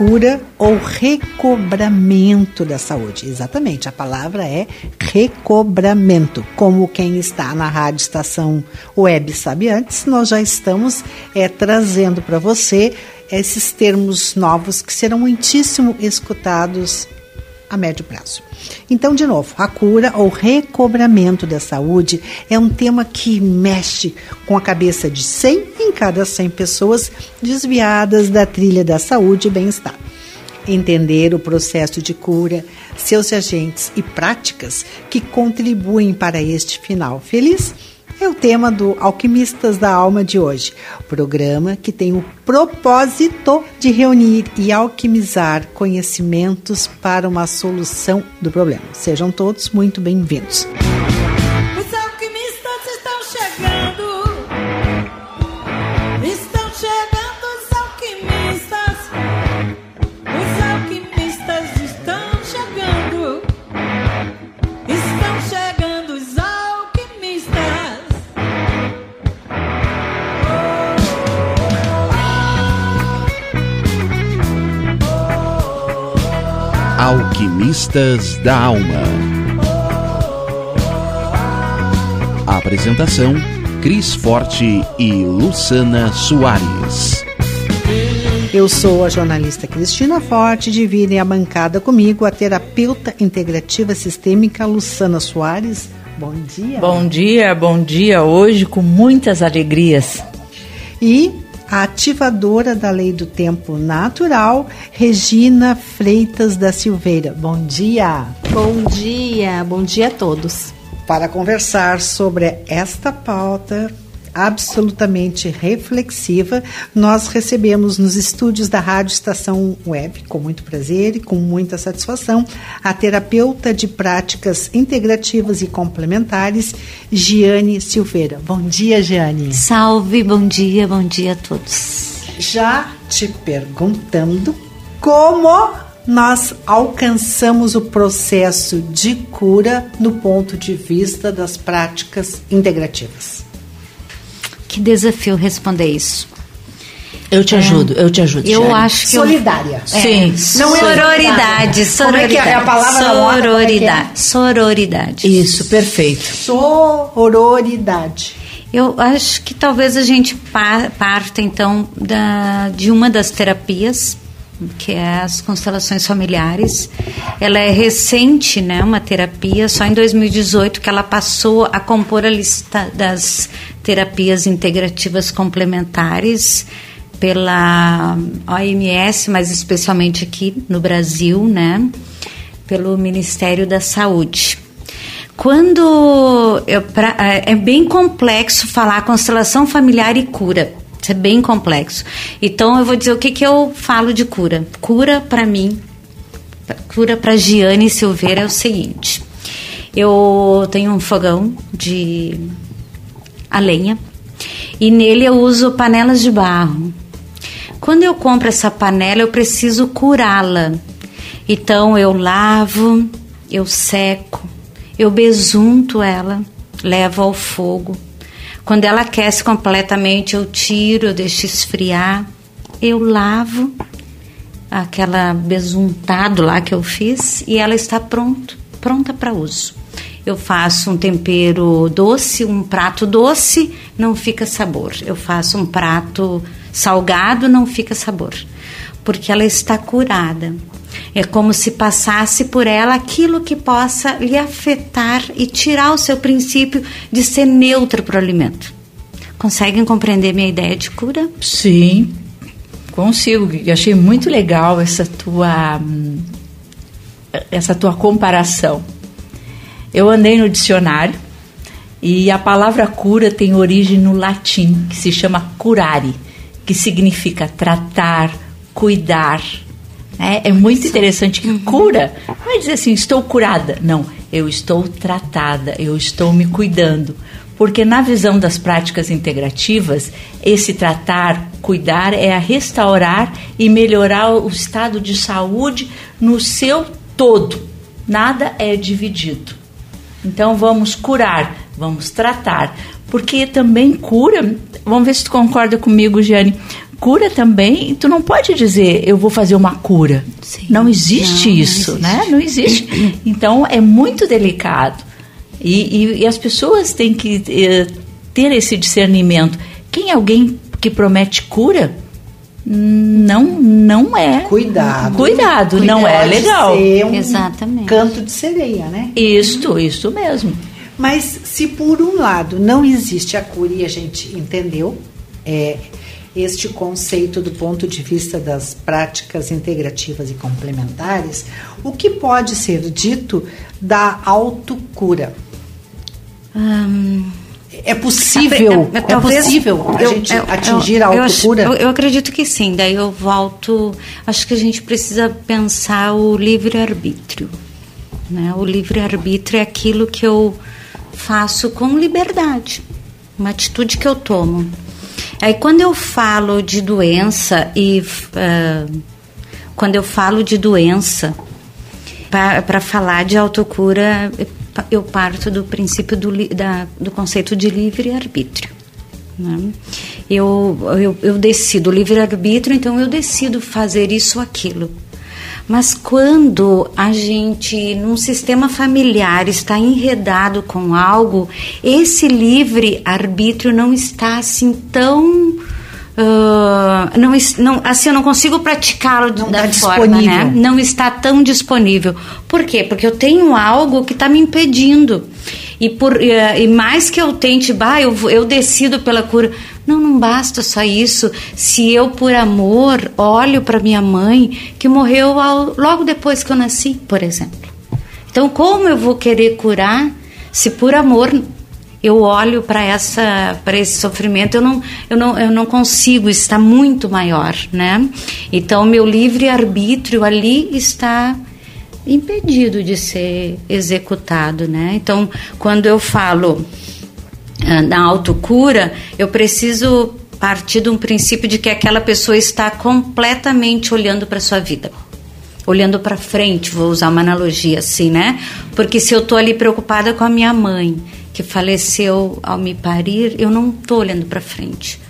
Cura ou recobramento da saúde. Exatamente, a palavra é recobramento. Como quem está na Rádio Estação Web sabe antes, nós já estamos é, trazendo para você esses termos novos que serão muitíssimo escutados a médio prazo. Então, de novo, a cura ou recobramento da saúde é um tema que mexe com a cabeça de 100 em cada 100 pessoas desviadas da trilha da saúde e bem-estar. Entender o processo de cura, seus agentes e práticas que contribuem para este final feliz é o tema do Alquimistas da Alma de hoje, programa que tem o propósito de reunir e alquimizar conhecimentos para uma solução do problema. Sejam todos muito bem-vindos. Alquimistas da Alma. Apresentação: Cris Forte e Luciana Soares. Eu sou a jornalista Cristina Forte, dividem a bancada comigo a terapeuta integrativa sistêmica Luciana Soares. Bom dia. Bom dia, bom dia. Hoje com muitas alegrias. E a ativadora da lei do tempo natural, Regina Freitas da Silveira. Bom dia. Bom dia, bom dia a todos. Para conversar sobre esta pauta, absolutamente reflexiva, nós recebemos nos estúdios da Rádio Estação Web, com muito prazer e com muita satisfação, a terapeuta de práticas integrativas e complementares, Giane Silveira. Bom dia, Giane. Salve, bom dia, bom dia a todos. Já te perguntando como nós alcançamos o processo de cura no ponto de vista das práticas integrativas. Que desafio responder isso. Eu te ajudo, eu te ajudo. Eu acho que solidária. Eu, é, Sim. Não é sororidade, sororidade. Como é que é a palavra sororidade, da moda, é? sororidade. Isso, perfeito. Sororidade. Eu acho que talvez a gente parta então da, de uma das terapias que é as constelações familiares. Ela é recente, né, uma terapia, só em 2018 que ela passou a compor a lista das terapias integrativas complementares pela OMS, mas especialmente aqui no Brasil, né, pelo Ministério da Saúde. Quando eu, pra, é, é bem complexo falar constelação familiar e cura, isso é bem complexo. Então eu vou dizer o que, que eu falo de cura. Cura para mim, cura para Giane Silveira é o seguinte. Eu tenho um fogão de a lenha e nele eu uso panelas de barro. Quando eu compro essa panela, eu preciso curá-la. Então eu lavo, eu seco, eu besunto ela, levo ao fogo quando ela aquece completamente, eu tiro, eu deixo esfriar, eu lavo aquela besuntado lá que eu fiz e ela está pronto, pronta para uso. Eu faço um tempero doce, um prato doce, não fica sabor. Eu faço um prato salgado, não fica sabor, porque ela está curada. É como se passasse por ela aquilo que possa lhe afetar e tirar o seu princípio de ser neutro para o alimento. Conseguem compreender minha ideia de cura? Sim, consigo. Eu achei muito legal essa tua essa tua comparação. Eu andei no dicionário e a palavra cura tem origem no latim, que se chama curare, que significa tratar, cuidar, é, é muito interessante que cura. Não é dizer assim, estou curada. Não. eu estou tratada, eu estou me cuidando. Porque na visão das práticas integrativas, esse tratar, cuidar é a restaurar e melhorar o estado de saúde no seu todo. Nada é dividido. Então vamos curar, vamos tratar, porque também cura. Vamos ver se tu concorda comigo, Giane cura também, tu não pode dizer eu vou fazer uma cura. Sim. Não existe não, isso, não existe. né? Não existe. Então é muito delicado. E, e, e as pessoas têm que eh, ter esse discernimento. Quem é alguém que promete cura? Não, não é. Cuidado. Cuidado, não é legal. Ser um Exatamente. Canto de sereia, né? Isto, isso mesmo. Mas se por um lado não existe a cura e a gente entendeu, é, este conceito do ponto de vista das práticas integrativas e complementares, o que pode ser dito da autocura? Hum, é possível, é, é, é possível a gente eu, atingir eu, a autocura? Eu, eu, acredito que sim. Daí eu volto. Acho que a gente precisa pensar o livre arbítrio. Né? O livre arbítrio é aquilo que eu faço com liberdade, uma atitude que eu tomo. Aí quando eu falo de doença e uh, quando eu falo de doença para falar de autocura eu parto do princípio do, da, do conceito de livre arbítrio. Né? Eu, eu, eu decido livre arbítrio, então eu decido fazer isso ou aquilo. Mas quando a gente, num sistema familiar, está enredado com algo, esse livre arbítrio não está assim tão. Uh, não, não, assim, eu não consigo praticá-lo da tá forma, né? Não está tão disponível. Por quê? Porque eu tenho algo que está me impedindo. E, por, e mais que eu tente, bah, eu, eu decido pela cura. Não, não basta só isso. Se eu, por amor, olho para minha mãe, que morreu ao, logo depois que eu nasci, por exemplo. Então, como eu vou querer curar se por amor eu olho para essa para esse sofrimento eu não eu não eu não consigo está muito maior né então meu livre arbítrio ali está impedido de ser executado né então quando eu falo na ah, autocura, eu preciso partir de um princípio de que aquela pessoa está completamente olhando para sua vida. Olhando para frente, vou usar uma analogia assim, né? Porque se eu estou ali preocupada com a minha mãe, que faleceu ao me parir, eu não estou olhando para frente.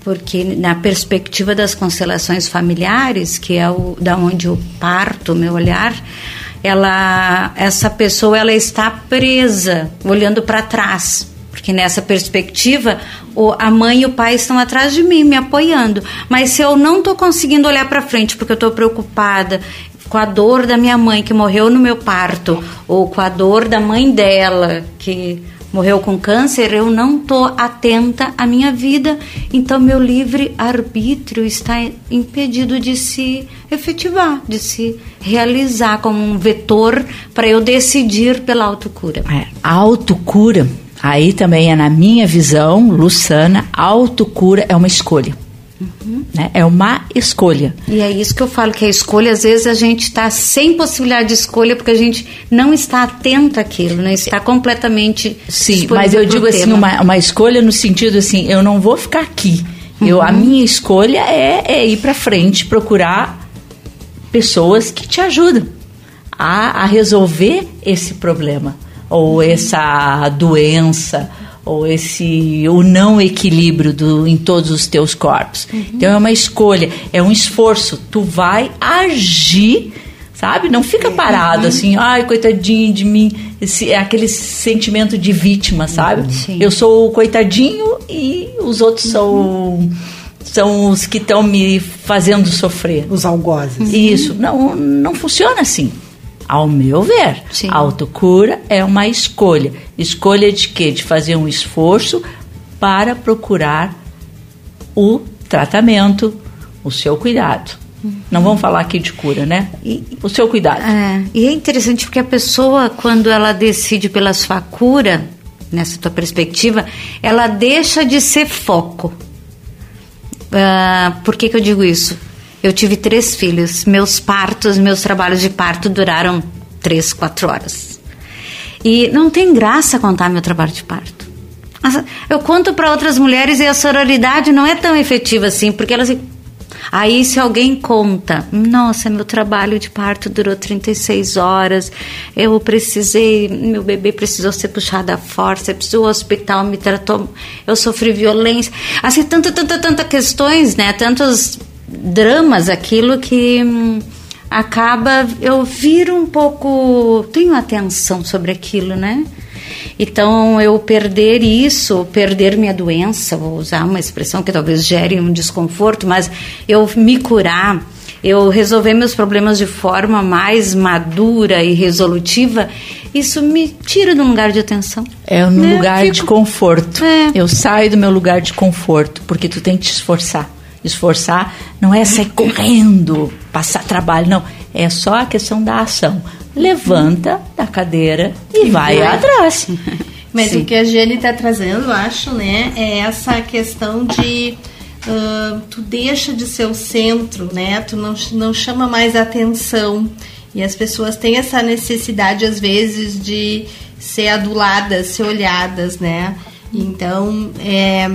Porque na perspectiva das constelações familiares, que é o da onde eu parto o meu olhar, ela essa pessoa ela está presa, olhando para trás porque nessa perspectiva o, a mãe e o pai estão atrás de mim, me apoiando. Mas se eu não estou conseguindo olhar para frente porque eu estou preocupada com a dor da minha mãe que morreu no meu parto, ou com a dor da mãe dela que morreu com câncer, eu não estou atenta à minha vida, então meu livre arbítrio está impedido de se efetivar, de se realizar como um vetor para eu decidir pela autocura. É, autocura Aí também é na minha visão, Luciana, autocura é uma escolha. Uhum. Né? É uma escolha. E é isso que eu falo, que a escolha, às vezes a gente está sem possibilidade de escolha porque a gente não está atento àquilo, não né? está completamente. Sim, mas eu digo assim, uma, uma escolha no sentido assim, eu não vou ficar aqui. Uhum. Eu, a uhum. minha escolha é, é ir para frente, procurar pessoas que te ajudam a, a resolver esse problema ou essa doença ou esse o não equilíbrio do, em todos os teus corpos. Uhum. Então é uma escolha, é um esforço. Tu vai agir, sabe? Não fica parado uhum. assim, ai, coitadinho de mim. Esse, é aquele sentimento de vítima, sabe? Sim. Eu sou o coitadinho e os outros uhum. são são os que estão me fazendo sofrer. Os algozes. Isso, não, não funciona assim. Ao meu ver, Sim. a autocura é uma escolha. Escolha de quê? De fazer um esforço para procurar o tratamento, o seu cuidado. Não vamos falar aqui de cura, né? E, o seu cuidado. É, e é interessante porque a pessoa, quando ela decide pela sua cura, nessa tua perspectiva, ela deixa de ser foco. Uh, por que, que eu digo isso? Eu tive três filhos. Meus partos, meus trabalhos de parto duraram três, quatro horas. E não tem graça contar meu trabalho de parto. Eu conto para outras mulheres e a sororidade não é tão efetiva assim, porque elas Aí, se alguém conta, nossa, meu trabalho de parto durou 36 horas, eu precisei, meu bebê precisou ser puxado à força, o hospital me tratou, eu sofri violência. Assim, tanta, tanta, tanta questões, né? Tantos dramas, aquilo que hum, acaba, eu viro um pouco, tenho atenção sobre aquilo, né? Então, eu perder isso, perder minha doença, vou usar uma expressão que talvez gere um desconforto, mas eu me curar, eu resolver meus problemas de forma mais madura e resolutiva, isso me tira de um lugar de atenção. É um né? lugar Fico... de conforto. É. Eu saio do meu lugar de conforto, porque tu tem que te esforçar. Esforçar não é sair correndo, passar trabalho, não. É só a questão da ação levanta da cadeira e, e vai, vai atrás. Mas Sim. o que a Jenny está trazendo, acho, né, é essa questão de uh, tu deixa de ser o centro, né? Tu não, não chama mais atenção. E as pessoas têm essa necessidade, às vezes, de ser aduladas, ser olhadas, né? Então, é,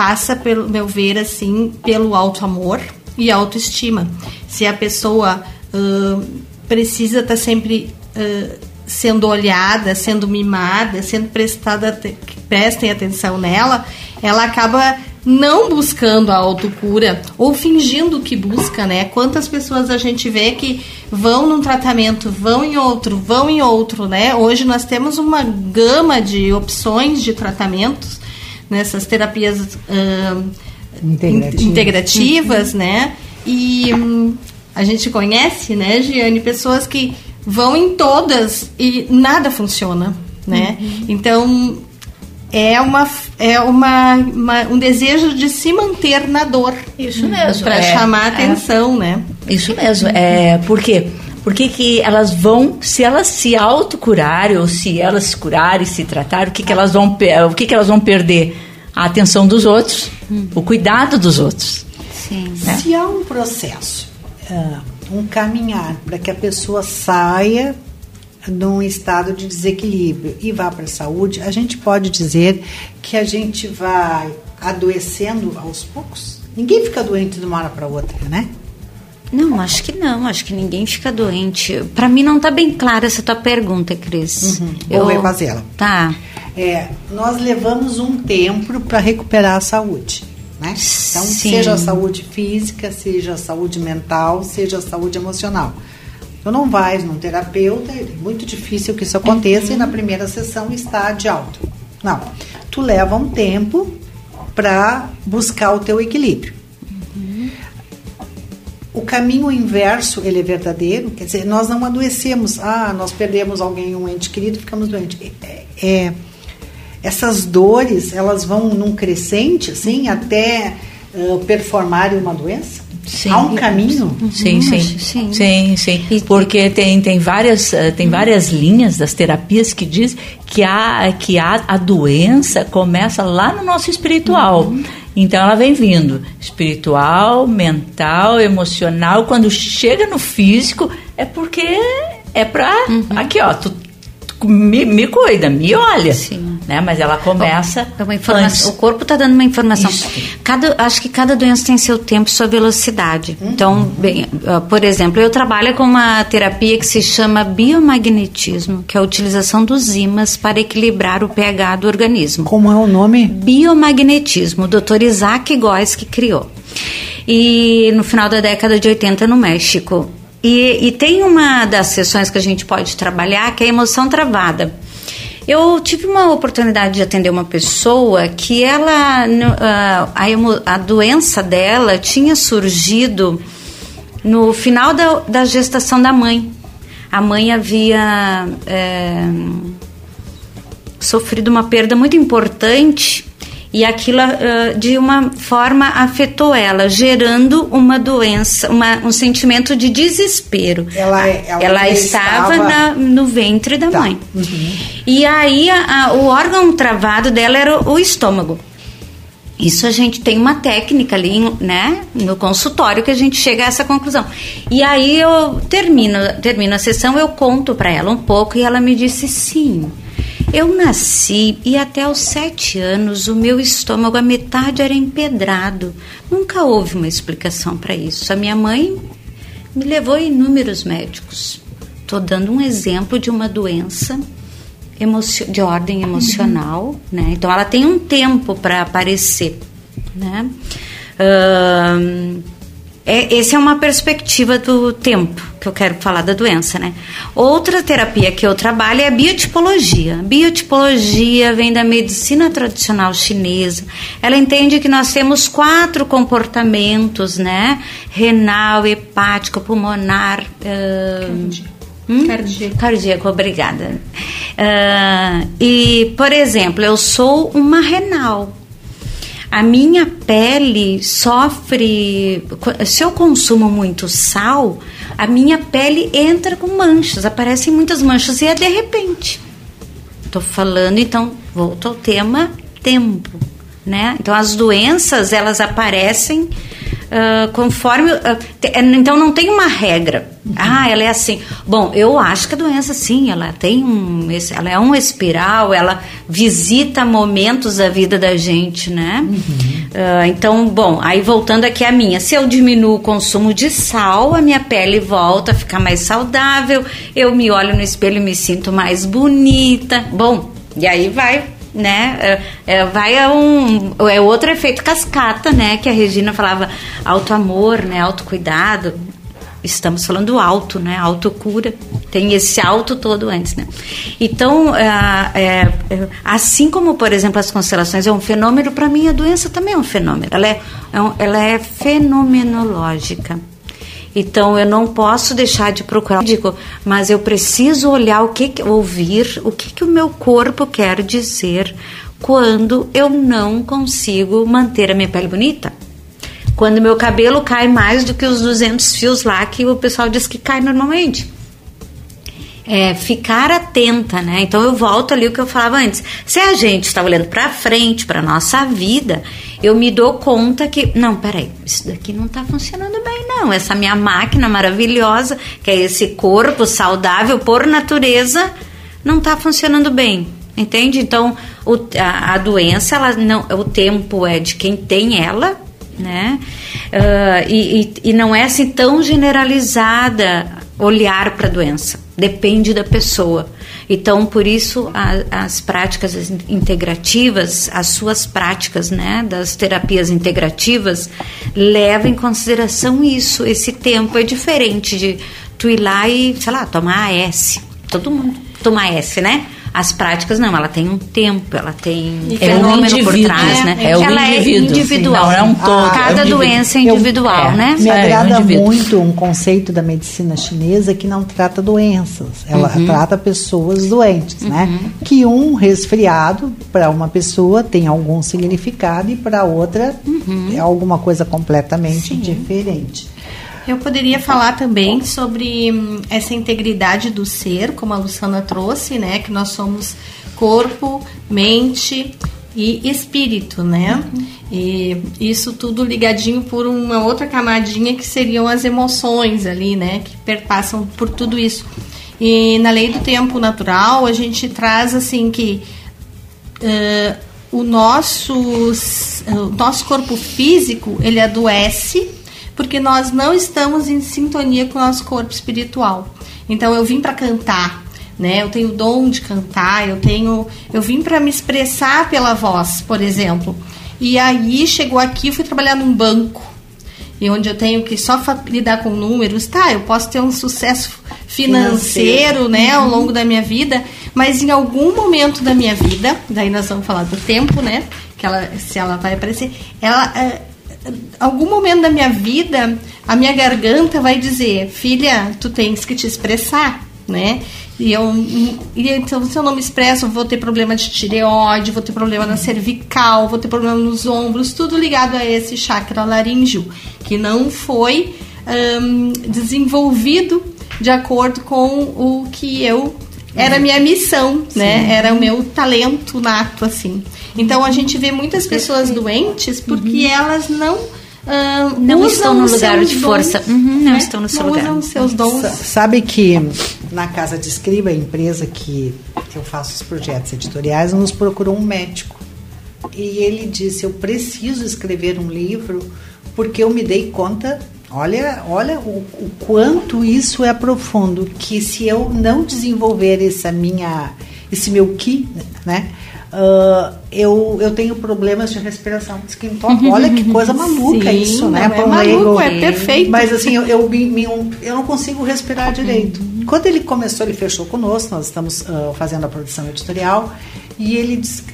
passa, pelo meu ver, assim, pelo alto amor e autoestima. Se a pessoa uh, precisa estar tá sempre uh, sendo olhada, sendo mimada, sendo prestada, que prestem atenção nela, ela acaba não buscando a autocura ou fingindo que busca, né? Quantas pessoas a gente vê que vão num tratamento, vão em outro, vão em outro, né? Hoje nós temos uma gama de opções de tratamentos nessas terapias uh, integrativas, integrativas né? E hum, a gente conhece, né, Giane, pessoas que vão em todas e nada funciona, né? Uhum. Então é uma é uma, uma, um desejo de se manter na dor. Isso mesmo. Para é, chamar a é. atenção, é, né? Isso mesmo. É por? Porque que elas vão, se elas se autocurarem ou se elas se curarem, se tratarem, o que, que elas vão o que, que elas vão perder? A atenção dos outros, hum. o cuidado dos outros. Sim. Né? Se há um processo uh, um caminhar para que a pessoa saia de um estado de desequilíbrio e vá para a saúde, a gente pode dizer que a gente vai adoecendo aos poucos? Ninguém fica doente de uma hora para outra, né? Não, acho que não. Acho que ninguém fica doente. Para mim não está bem clara essa tua pergunta, Cris. Uhum, Eu vou refazê-la. Tá. É, nós levamos um tempo para recuperar a saúde. Né? Então, Sim. seja a saúde física, seja a saúde mental, seja a saúde emocional. Tu não vais num terapeuta, é muito difícil que isso aconteça uhum. e na primeira sessão está de alta. Não. Tu leva um tempo para buscar o teu equilíbrio. Uhum. O caminho inverso, ele é verdadeiro, quer dizer, nós não adoecemos, ah, nós perdemos alguém, um ente querido, ficamos doentes. É, é essas dores elas vão num crescente assim até uh, performarem uma doença? Sim. Há um caminho? Sim, hum, sim, sim, sim, sim. Porque tem, tem, várias, tem várias linhas das terapias que diz que, a, que a, a doença começa lá no nosso espiritual. Uhum. Então ela vem vindo espiritual, mental, emocional. Quando chega no físico, é porque é pra. Uhum. Aqui, ó, tu, me, me cuida, me olha. Sim né? Mas ela começa. É uma informação, o corpo está dando uma informação. Cada, acho que cada doença tem seu tempo, sua velocidade. Uhum. Então, bem, uh, por exemplo, eu trabalho com uma terapia que se chama biomagnetismo, que é a utilização dos ímãs para equilibrar o pH do organismo. Como é o nome? Biomagnetismo. O Dr. Isaac Góes que criou. E no final da década de 80 no México. E, e, tem uma das sessões que a gente pode trabalhar que é a emoção travada. Eu tive uma oportunidade de atender uma pessoa que ela a, a doença dela tinha surgido no final da, da gestação da mãe. A mãe havia é, sofrido uma perda muito importante e aquilo uh, de uma forma afetou ela, gerando uma doença, uma, um sentimento de desespero. Ela, é, ela, ela estava, estava... Na, no ventre da tá. mãe. Uhum. E aí a, a, o órgão travado dela era o, o estômago. Isso a gente tem uma técnica ali, né, no consultório que a gente chega a essa conclusão. E aí eu termino, termino a sessão, eu conto para ela um pouco e ela me disse sim. Eu nasci e até os sete anos o meu estômago, a metade era empedrado. Nunca houve uma explicação para isso. A minha mãe me levou a inúmeros médicos. Estou dando um exemplo de uma doença de ordem emocional, uhum. né? Então ela tem um tempo para aparecer, né? Uh, é, essa é uma perspectiva do tempo que eu quero falar da doença, né? Outra terapia que eu trabalho é a biotipologia. biotipologia vem da medicina tradicional chinesa. Ela entende que nós temos quatro comportamentos, né? Renal, hepático, pulmonar. Uh, Hum? Cardíaco. Cardíaco, obrigada. Uh, e, por exemplo, eu sou uma renal. A minha pele sofre. Se eu consumo muito sal, a minha pele entra com manchas, aparecem muitas manchas e é de repente. Estou falando, então, volto ao tema tempo. Né? Então, as doenças elas aparecem uh, conforme. Uh, te, então não tem uma regra. Uhum. Ah, ela é assim. Bom, eu acho que a doença, sim, ela tem um. Ela é um espiral, ela visita momentos da vida da gente, né? Uhum. Uh, então, bom, aí voltando aqui a minha. Se eu diminuo o consumo de sal, a minha pele volta a ficar mais saudável, eu me olho no espelho e me sinto mais bonita. Bom, e aí vai né? É, é, vai a um é outro efeito cascata, né? Que a Regina falava auto amor, né? Autocuidado. Estamos falando alto, né? Autocura. Tem esse alto todo antes, né? Então, é, é, é assim como, por exemplo, as constelações é um fenômeno, para mim a doença também é um fenômeno. Ela é, é ela é fenomenológica. Então eu não posso deixar de procurar médico, mas eu preciso olhar o que ouvir, o que, que o meu corpo quer dizer quando eu não consigo manter a minha pele bonita. Quando meu cabelo cai mais do que os 200 fios lá que o pessoal diz que cai normalmente é, ficar atenta, né? Então eu volto ali o que eu falava antes. Se a gente está olhando para frente, para nossa vida, eu me dou conta que não, peraí, isso daqui não está funcionando bem, não. Essa minha máquina maravilhosa, que é esse corpo saudável por natureza, não está funcionando bem. Entende? Então, o, a, a, doença, ela não, o tempo é de quem tem ela, né? Uh, e, e, e não é assim tão generalizada olhar para a doença. Depende da pessoa. Então, por isso, a, as práticas integrativas, as suas práticas né, das terapias integrativas, levam em consideração isso. Esse tempo é diferente de tu ir lá e, sei lá, tomar AS. Todo mundo toma AS, né? As práticas não, ela tem um tempo, ela tem é fenômeno um por trás, é, né? É, o ela indivíduo. é individual. Não é um todo. Cada é um doença é individual, eu, né? Me é, agrada um muito um conceito da medicina chinesa que não trata doenças, ela uhum. trata pessoas doentes, né? uhum. né? Que um resfriado para uma pessoa tem algum significado e para outra uhum. é alguma coisa completamente Sim. diferente. Eu poderia falar também sobre hum, essa integridade do ser, como a Luciana trouxe, né? Que nós somos corpo, mente e espírito, né? Uhum. E isso tudo ligadinho por uma outra camadinha que seriam as emoções ali, né? Que perpassam por tudo isso. E na lei do tempo natural, a gente traz assim que uh, o nosso, o nosso corpo físico, ele adoece porque nós não estamos em sintonia com o nosso corpo espiritual. Então eu vim para cantar, né? Eu tenho o dom de cantar, eu tenho, eu vim para me expressar pela voz, por exemplo. E aí chegou aqui, fui trabalhar num banco, e onde eu tenho que só lidar com números, tá? Eu posso ter um sucesso financeiro, financeiro. né, ao uhum. longo da minha vida, mas em algum momento da minha vida, daí nós vamos falar do tempo, né? Que ela, se ela vai aparecer, ela eh, algum momento da minha vida, a minha garganta vai dizer, filha, tu tens que te expressar, né? E eu, e então, se eu não me expresso, vou ter problema de tireoide, vou ter problema na cervical, vou ter problema nos ombros, tudo ligado a esse chakra laríngeo, que não foi desenvolvido de acordo com o que eu era a minha missão, né? Era o meu talento nato, assim. Então a gente vê muitas pessoas doentes porque Uhum. elas não ah, Não estão no lugar de dons, força. Uhum, não né? estão no seu não lugar. usam seus dons. Sa- Sabe que na Casa de Escriba, a empresa que eu faço os projetos editoriais, nos procurou um médico. E ele disse: Eu preciso escrever um livro porque eu me dei conta. Olha, olha o, o quanto isso é profundo. Que se eu não desenvolver essa minha, esse meu ki, né? ah, eu, eu tenho problemas de respiração. Olha que coisa maluca Sim, isso, né? é maluco, é perfeito. Mas assim, eu, eu, eu não consigo respirar direito. Quando ele começou, ele fechou conosco, nós estamos ah, fazendo a produção editorial, e ele disse,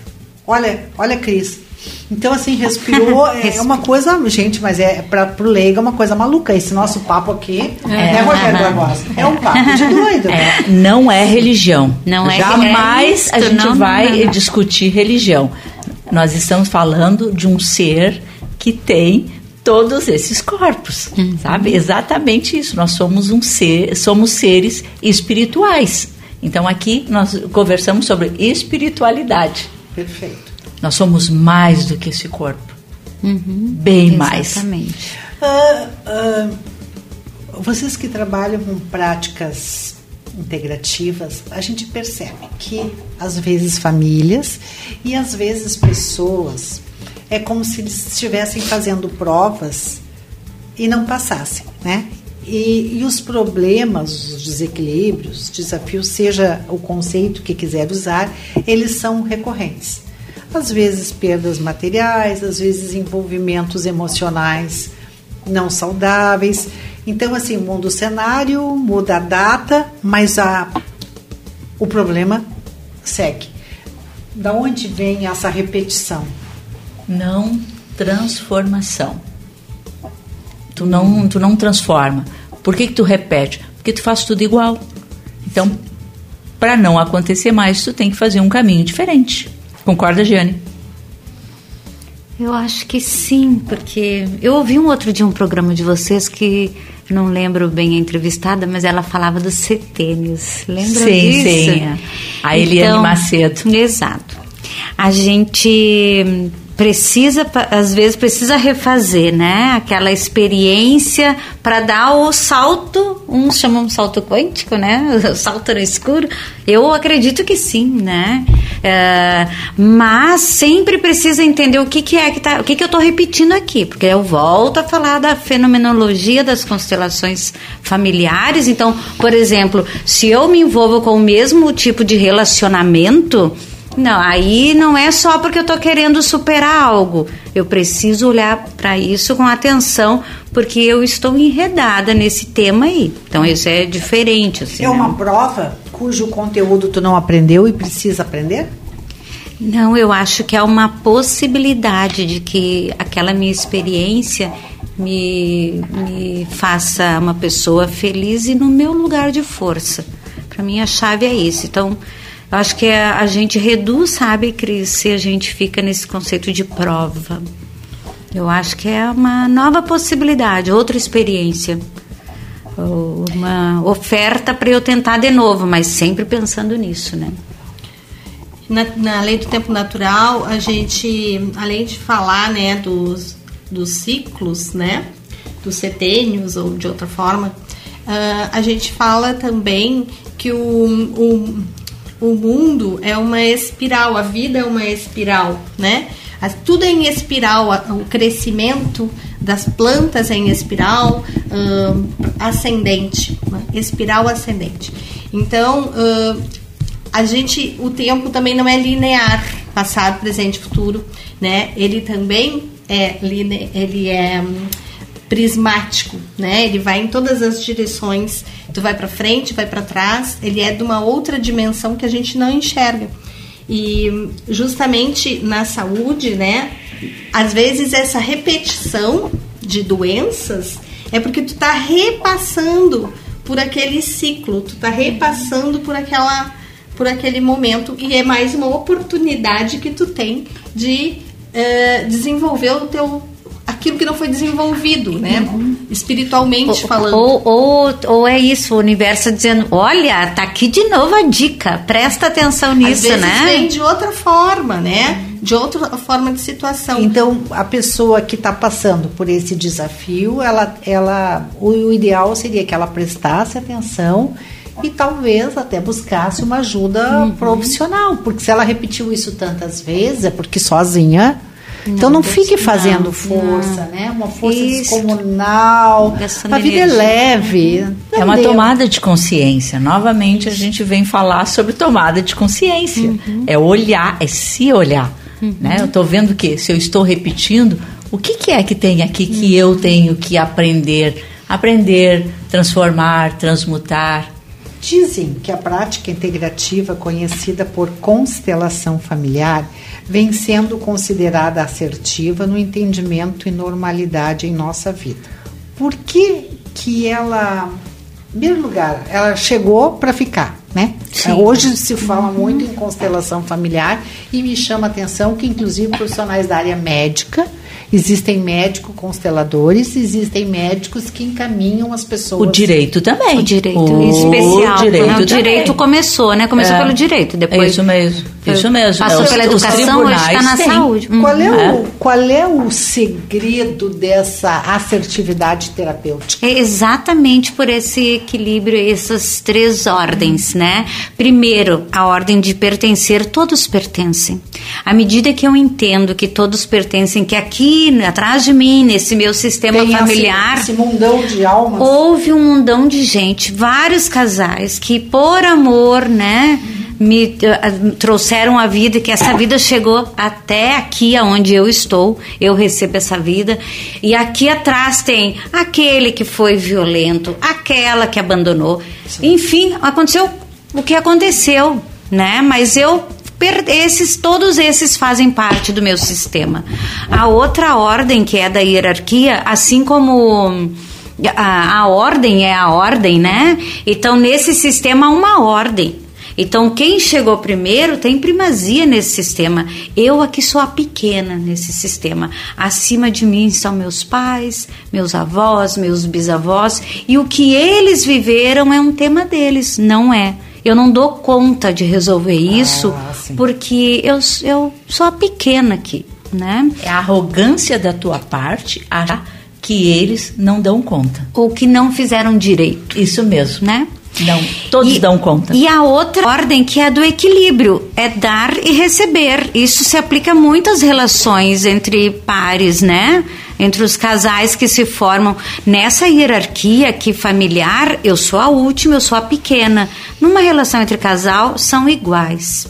olha, olha, Cris. Então, assim, respirou, é uma coisa, gente, mas é para pro leigo é uma coisa maluca. Esse nosso papo aqui, né, Rogério Barbosa? É um papo de doido. É, não é religião. Não é Jamais é a gente não, vai não, não. discutir religião. Nós estamos falando de um ser que tem todos esses corpos, Uhum. sabe? Exatamente isso. Nós somos um ser, somos seres espirituais. Então aqui nós conversamos sobre espiritualidade. Perfeito. Nós somos mais do que esse corpo. Bem mais. Exatamente. Ah, ah, vocês que trabalham com práticas integrativas, a gente percebe que às vezes famílias e às vezes pessoas é como se eles estivessem fazendo provas e não passassem, né? E, e os problemas, os desequilíbrios, os desafios, seja o conceito que quiser usar, eles são recorrentes. Às vezes perdas materiais, às vezes envolvimentos emocionais não saudáveis. Então, assim, muda o cenário, muda a data, mas a, o problema segue. Da onde vem essa repetição? não transformação. Tu não, tu não transforma. Por que, que tu repete? Porque tu faz tudo igual. Então, para não acontecer mais, tu tem que fazer um caminho diferente. Concorda, Giane? Eu acho que sim, porque eu ouvi um outro dia um programa de vocês que não lembro bem a entrevistada, mas ela falava dos setênios. Lembra Sim, disso? sim. A Eliane Macedo. Exato. A gente precisa, às vezes, precisa refazer, né? Aquela experiência para dar o salto, uns chamam de salto quântico, né? O salto no escuro. Eu acredito que sim, né? É, mas sempre precisa entender o que, que é que tá, o que, que eu estou repetindo aqui, porque eu volto a falar da fenomenologia das constelações familiares. Então, por exemplo, se eu me envolvo com o mesmo tipo de relacionamento, não, aí não é só porque eu tô querendo superar algo. Eu preciso olhar para isso com atenção, porque eu estou enredada nesse tema aí. Então isso é diferente. Assim, É né? uma prova cujo conteúdo tu não aprendeu e precisa aprender? Não, eu acho que é uma possibilidade de que aquela minha experiência me, me faça uma pessoa feliz e no meu lugar de força. Para mim a chave é isso. Então, acho que a, a gente reduz, sabe, Cris, se a gente fica nesse conceito de prova. Eu acho que é uma nova possibilidade, outra experiência. Uma oferta para eu tentar de novo, mas sempre pensando nisso, né? Na, na lei do tempo natural, a gente, além de falar né, dos, dos ciclos, né, dos setênios ou de outra forma, ah, a gente fala também que o, o, o mundo é uma espiral, a vida é uma espiral, né? Tudo é em espiral, o crescimento das plantas é em espiral ascendente, espiral ascendente. Então, ah, a gente o tempo também não é linear passado presente futuro né ele também é ele é hum, prismático né? Ele vai em todas as direções. Tu vai para frente vai para trás. Ele é de uma outra dimensão que a gente não enxerga. E justamente na saúde né? Às vezes essa repetição de doenças é porque tu tá repassando por aquele ciclo, tu tá repassando por aquela por aquele momento. E é mais uma oportunidade que tu tem de eh, desenvolver o teu aquilo que não foi desenvolvido, né? Espiritualmente Ou, falando. ou, ou, ou é isso, o universo dizendo, olha, tá aqui de novo a dica, presta atenção Às nisso, vezes né? vem de outra forma, né? De outra forma de situação. Então, a pessoa que está passando por esse desafio, ela, ela, o, o ideal seria que ela prestasse atenção e talvez até buscasse uma ajuda Uhum. profissional, porque se ela repetiu isso tantas vezes, é porque sozinha. Então não, fique fazendo força, né? Uma força Isso. descomunal. Gastando A vida é energia. leve. É Não uma deu. tomada de consciência. Novamente a gente vem falar sobre tomada de consciência. É olhar, é se olhar. Né? Eu estou vendo que se eu estou repetindo, o que, que é que tem aqui que eu tenho que aprender? Aprender, transformar, transmutar. Dizem que a prática integrativa, conhecida por constelação familiar, vem sendo considerada assertiva no entendimento e normalidade em nossa vida. Por que, que ela, em primeiro lugar, ela chegou para ficar, né? Hoje se fala muito em constelação familiar e me chama a atenção que, inclusive, profissionais da área médica Existem médicos consteladores, existem médicos que encaminham as pessoas. O direito também. O direito o especial. Direito né? o também. direito começou, né? Começou É. pelo direito, depois Isso mesmo. Isso mesmo. Passou Os- pela os educação, hoje está na têm. saúde. Hum. Qual é, É. o, qual é o segredo dessa assertividade terapêutica? É exatamente por esse equilíbrio, essas três ordens, né? Primeiro, a ordem de pertencer, todos pertencem. À medida que eu entendo que todos pertencem, que aqui, atrás de mim, nesse meu sistema Tem esse- familiar, Esse, mundão de almas. houve um mundão de gente, vários casais que por amor, né, me eh, trouxeram a vida, que essa vida chegou até aqui aonde eu estou, eu recebo essa vida. E aqui atrás tem aquele que foi violento, aquela que abandonou. Enfim, aconteceu o que aconteceu, né? Mas eu esses todos esses fazem parte do meu sistema. A outra ordem que é da hierarquia, assim como a, a ordem é a ordem, né? Então, nesse sistema há uma ordem. Então, quem chegou primeiro tem primazia nesse sistema. Eu aqui sou a pequena nesse sistema. Acima de mim são meus pais, meus avós, meus bisavós. E o que eles viveram é um tema deles, não é. Eu não dou conta de resolver isso sim. porque eu, eu sou a pequena aqui, né? É a arrogância da tua parte achar que eles não dão conta. Ou que não fizeram direito, Isso mesmo. né? Não, todos E- dão conta. E a outra ordem que é a do equilíbrio, é dar e receber. Isso se aplica a muitas relações entre pares, né? Entre os casais que se formam nessa hierarquia aqui familiar, eu sou a última, eu sou a pequena. Numa relação entre casal, são iguais.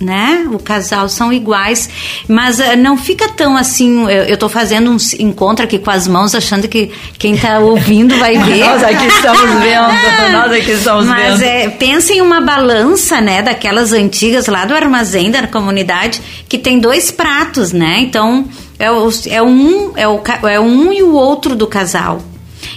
Né? O casal são iguais, mas ah, não fica tão assim. Eu, eu tô fazendo um encontro aqui com as mãos, achando que quem tá ouvindo vai ver. Nós aqui estamos vendo. Nós aqui estamos Mas vendo. é, pensa em uma balança, né, daquelas antigas lá do armazém da comunidade, que tem dois pratos, né? Então, é, o, é, um, é, o, é um e o outro do casal.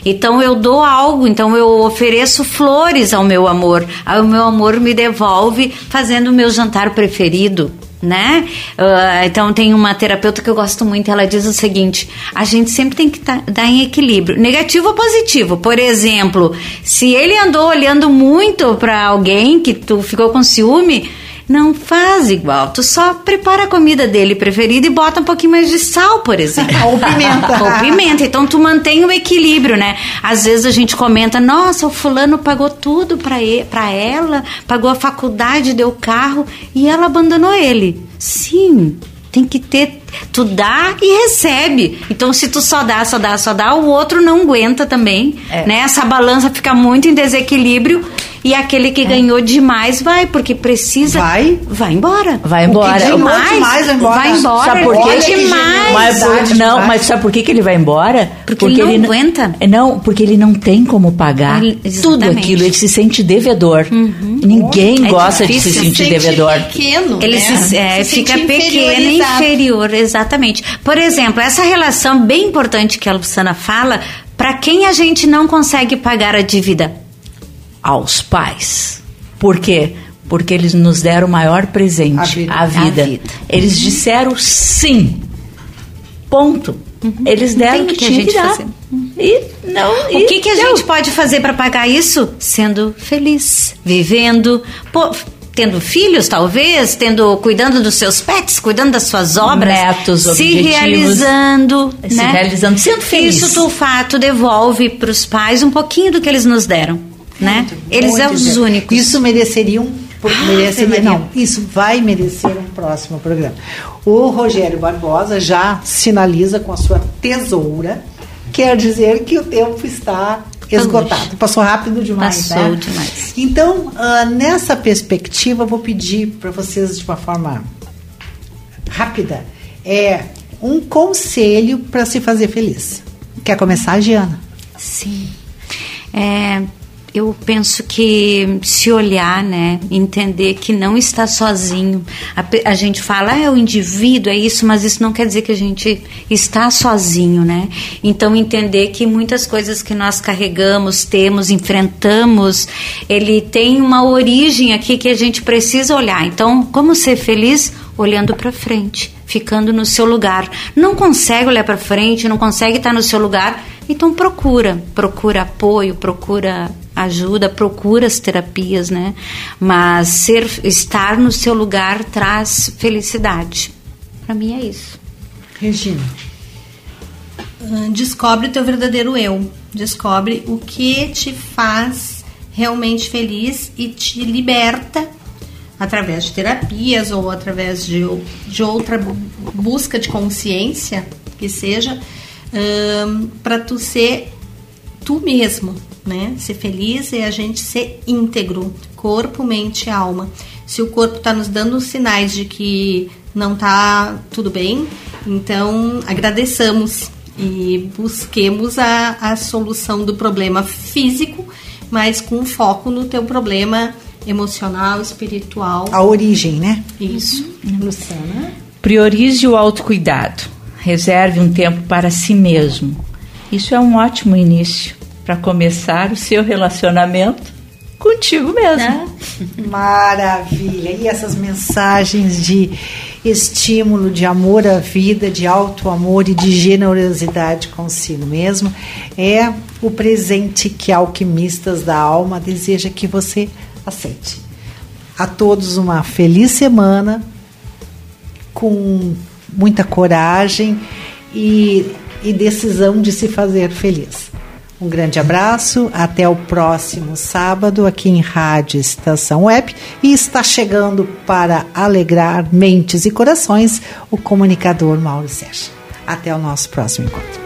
Então eu dou algo, então eu ofereço flores ao meu amor. Aí o meu amor me devolve fazendo o meu jantar preferido. Né? Ah, então tem uma terapeuta que eu gosto muito, ela diz o seguinte: a gente sempre tem que tá- dar em equilíbrio, negativo ou positivo. Por exemplo, se ele andou olhando muito para alguém que tu ficou com ciúme, não faz igual. Tu só prepara a comida dele preferida e bota um pouquinho mais de sal, por exemplo. Ou pimenta. Ou pimenta. Então tu mantém o equilíbrio, né? Às vezes a gente comenta, nossa, o fulano pagou tudo pra, e- pra ela, pagou a faculdade, deu carro e ela abandonou ele. Sim, tem que ter. Tu dá e recebe. Então, se tu só dá, só dá, só dá, o outro não aguenta também. É. Né? Essa balança fica muito em desequilíbrio e aquele que ganhou demais vai, porque precisa. Vai? Vai embora. Vai embora. O que ganhou Mas- demais vai embora. Vai embora. Sabe por Olha quê? que demais. Mas, por- não, demais. mas sabe por que, que ele vai embora? Porque ele não aguenta. Não, porque ele não tem como pagar Ele- tudo aquilo. Ele se sente devedor. Ninguém É gosta de se difícil. sentir Sente devedor. pequeno, Ele né? se, é, Se fica pequeno e inferior, exatamente. Por exemplo, essa relação bem importante que a Luciana fala, para quem a gente não consegue pagar a dívida? Aos pais. Por quê? Porque eles nos deram o maior presente, A vida. a vida. A vida. Eles disseram sim. Ponto. Eles deram o que, que a tinha gente que dar. E não, O e que, que a gente pode fazer para pagar isso? Sendo feliz, vivendo, pô, tendo filhos, talvez, tendo, cuidando dos seus pets, cuidando das suas obras, Netos, se realizando, Se né? realizando, sendo feliz. Isso do fato devolve para os pais um pouquinho do que eles nos deram, né? Eles Muito são os únicos. Isso mereceria um. mereceria, Maria. não, isso vai merecer um próximo programa. O Rogério Barbosa já sinaliza com a sua tesoura, quer dizer que o tempo está esgotado. Passou rápido demais. Passou né? demais. Então, ah, nessa perspectiva, eu vou pedir para vocês de uma forma rápida é um conselho para se fazer feliz. Quer começar, Giana? Sim. É, eu penso que se olhar, né, entender que não está sozinho. A, a gente fala, ah, é o indivíduo, é isso, mas isso não quer dizer que a gente está sozinho, né? Então entender que muitas coisas que nós carregamos, temos, enfrentamos, ele tem uma origem aqui que a gente precisa olhar. Então, como ser feliz? Olhando para frente, ficando no seu lugar. Não consegue olhar para frente, não consegue estar no seu lugar, então procura, procura apoio, procura ajuda, procura as terapias, né? Mas ser, estar no seu lugar traz felicidade. Para mim é isso. Regina. Descobre o teu verdadeiro eu. Descobre o que te faz realmente feliz e te liberta através de terapias ou através de, de outra bu- busca de consciência que seja para tu ser tu mesmo, né? Ser feliz é a gente ser íntegro, corpo, mente e alma. Se o corpo está nos dando sinais de que não tá tudo bem, então agradeçamos e busquemos a, a solução do problema físico, mas com foco no teu problema emocional, espiritual. A origem, né? Isso. Luciana. Priorize o autocuidado. Reserve um tempo para si mesmo. Isso é um ótimo início para começar o seu relacionamento contigo mesmo. Né? Maravilha! E essas mensagens de estímulo, de amor à vida, de alto amor e de generosidade consigo mesmo é o presente que Alquimistas da Alma deseja que você aceite. A todos uma feliz semana, com muita coragem e, e decisão de se fazer feliz. Um grande abraço, até o próximo sábado aqui em Rádio Estação Web e está chegando para alegrar mentes e corações o comunicador Mauro Sérgio. Até o nosso próximo encontro.